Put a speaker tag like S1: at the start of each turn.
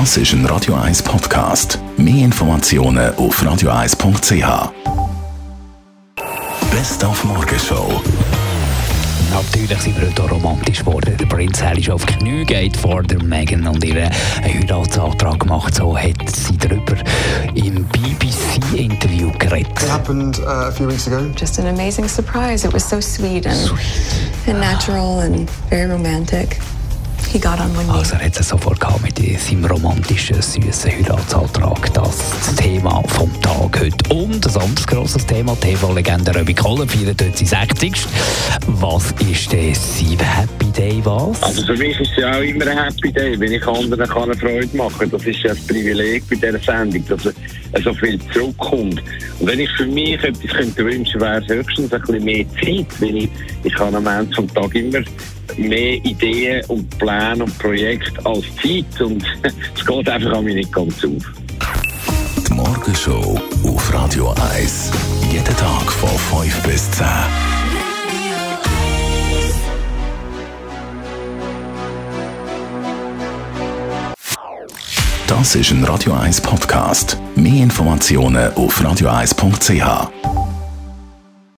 S1: Das ist ein Radio 1 Podcast. Mehr Informationen auf radio1.ch. Best auf Morgenshow.
S2: Natürlich sind wir heute auch romantisch geworden. Der Prinz Harry ist auf die Knie, geht vor der Meghan und ihr einen Heiratsantrag gemacht. So hat sie darüber im BBC-Interview geredet.
S3: It happened uh, a few weeks ago.
S4: just an amazing surprise. It was so sweet and, and natural and very romantic. He got on one knee.
S2: Also er hat es sofort gehabt mit seinem romantischen, süßen Heiratsantrag. Das ist das Thema vom Tag heute. Und ein anderes grosses Thema, TV-Legende Robbie Collen feiert heute sein 60. Was ist denn sein Happy Day, was?
S5: Also für mich ist es ja auch immer ein Happy Day, wenn ich anderen kann eine Freude machen kann. Das ist ja das Privileg bei dieser Sendung, dass er so viel zurückkommt. Und wenn ich für mich etwas könnte wünschen, wäre es höchstens ein bisschen mehr Zeit, weil ich, ich habe am Ende des Tages immer mehr Ideen und Pläne und Projekte als Zeit und es geht einfach an mich nicht ganz auf.
S1: Die Morgenshow auf Radio 1. Jeden Tag von 5 bis 10. Das ist ein Radio 1 Podcast. Mehr Informationen auf radio1.ch.